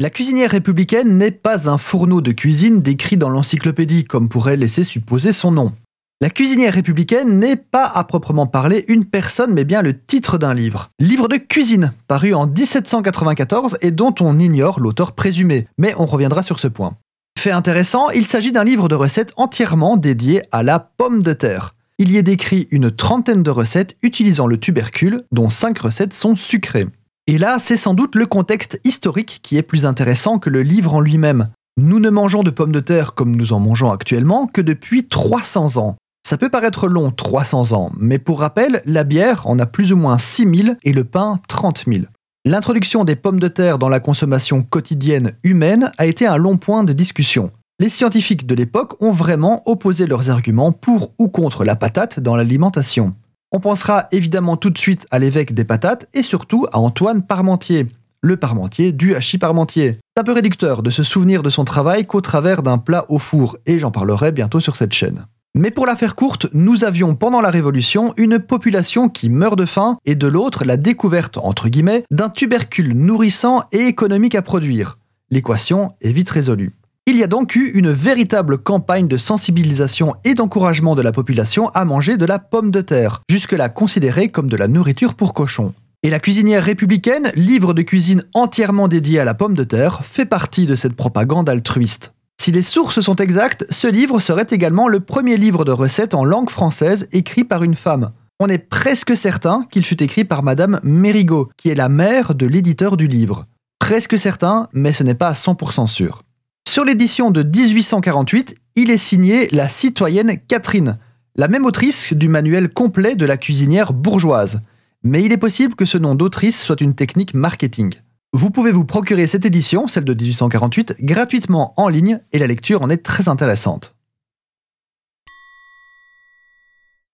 La cuisinière républicaine n'est pas un fourneau de cuisine décrit dans l'encyclopédie comme pourrait laisser supposer son nom. La cuisinière républicaine n'est pas à proprement parler une personne mais bien le titre d'un livre. Livre de cuisine, paru en 1794 et dont on ignore l'auteur présumé, mais on reviendra sur ce point. Fait intéressant, il s'agit d'un livre de recettes entièrement dédié à la pomme de terre. Il y est décrit une trentaine de recettes utilisant le tubercule, dont 5 recettes sont sucrées. Et là, c'est sans doute le contexte historique qui est plus intéressant que le livre en lui-même. Nous ne mangeons de pommes de terre comme nous en mangeons actuellement que depuis 300 ans. Ça peut paraître long, 300 ans, mais pour rappel, la bière en a plus ou moins 6000 et le pain 30 000. L'introduction des pommes de terre dans la consommation quotidienne humaine a été un long point de discussion. Les scientifiques de l'époque ont vraiment opposé leurs arguments pour ou contre la patate dans l'alimentation. On pensera évidemment tout de suite à l'évêque des patates et surtout à Antoine Parmentier, le Parmentier du hachis Parmentier. C'est un peu réducteur de se souvenir de son travail qu'au travers d'un plat au four, et j'en parlerai bientôt sur cette chaîne. Mais pour la faire courte, nous avions pendant la Révolution une population qui meurt de faim et de l'autre la découverte, entre guillemets, d'un tubercule nourrissant et économique à produire. L'équation est vite résolue. Il y a donc eu une véritable campagne de sensibilisation et d'encouragement de la population à manger de la pomme de terre, jusque-là considérée comme de la nourriture pour cochons. Et la cuisinière républicaine, livre de cuisine entièrement dédié à la pomme de terre, fait partie de cette propagande altruiste. Si les sources sont exactes, ce livre serait également le premier livre de recettes en langue française écrit par une femme. On est presque certain qu'il fut écrit par Madame Mérigot, qui est la mère de l'éditeur du livre. Presque certain, mais ce n'est pas à 100% sûr. Sur l'édition de 1848, il est signé la citoyenne Catherine, la même autrice du manuel complet de la cuisinière bourgeoise. Mais il est possible que ce nom d'autrice soit une technique marketing. Vous pouvez vous procurer cette édition, celle de 1848, gratuitement en ligne et la lecture en est très intéressante.